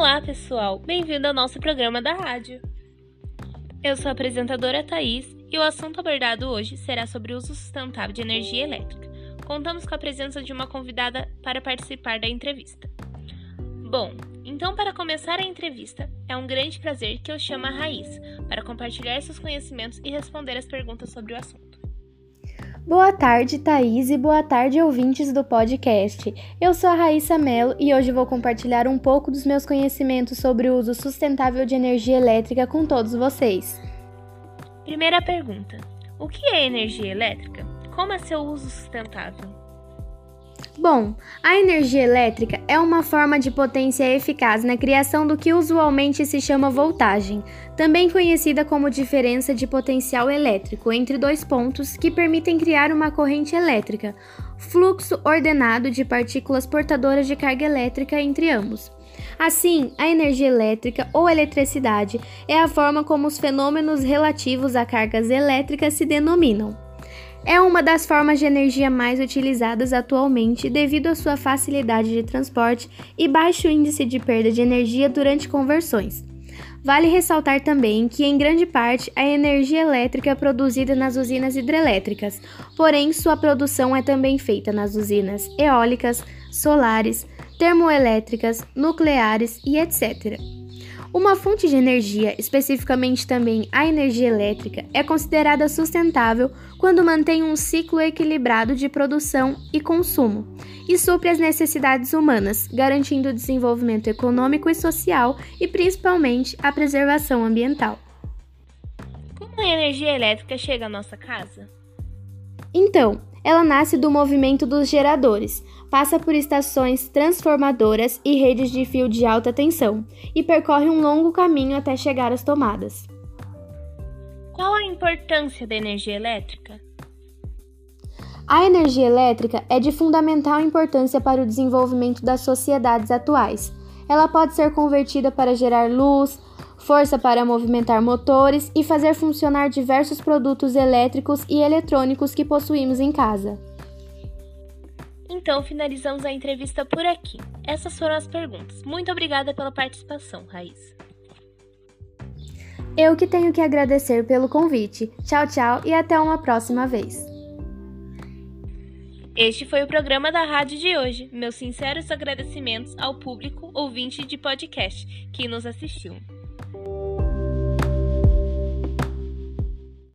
Olá, pessoal! Bem-vindo ao nosso programa da rádio. Eu sou a apresentadora Thaís e o assunto abordado hoje será sobre o uso sustentável de energia elétrica. Contamos com a presença de uma convidada para participar da entrevista. Bom, então para começar a entrevista, é um grande prazer que eu chamo a Raíssa para compartilhar seus conhecimentos e responder as perguntas sobre o assunto. Boa tarde, Thaís, e boa tarde, ouvintes do podcast. Eu sou a Raíssa Mello e hoje vou compartilhar um pouco dos meus conhecimentos sobre o uso sustentável de energia elétrica com todos vocês. Primeira pergunta: O que é energia elétrica? Como é seu uso sustentável? Bom, a energia elétrica é uma forma de potência eficaz na criação do que usualmente se chama voltagem, também conhecida como diferença de potencial elétrico entre dois pontos que permitem criar uma corrente elétrica, fluxo ordenado de partículas portadoras de carga elétrica entre ambos. Assim, a energia elétrica ou eletricidade é a forma como os fenômenos relativos a cargas elétricas se denominam. É uma das formas de energia mais utilizadas atualmente devido à sua facilidade de transporte e baixo índice de perda de energia durante conversões. Vale ressaltar também que, em grande parte, a energia elétrica é produzida nas usinas hidrelétricas, porém, sua produção é também feita nas usinas eólicas, solares, termoelétricas, nucleares e etc. Uma fonte de energia, especificamente também a energia elétrica, é considerada sustentável quando mantém um ciclo equilibrado de produção e consumo e supre as necessidades humanas, garantindo o desenvolvimento econômico e social e principalmente a preservação ambiental. Como a energia elétrica chega à nossa casa? Então, ela nasce do movimento dos geradores, passa por estações transformadoras e redes de fio de alta tensão e percorre um longo caminho até chegar às tomadas. Qual a importância da energia elétrica? A energia elétrica é de fundamental importância para o desenvolvimento das sociedades atuais. Ela pode ser convertida para gerar luz, força para movimentar motores e fazer funcionar diversos produtos elétricos e eletrônicos que possuímos em casa. Então, finalizamos a entrevista por aqui. Essas foram as perguntas. Muito obrigada pela participação, Raíssa. Eu que tenho que agradecer pelo convite. Tchau, tchau e até uma próxima vez. Este foi o programa da rádio de hoje. Meus sinceros agradecimentos ao público ouvinte de podcast que nos assistiu.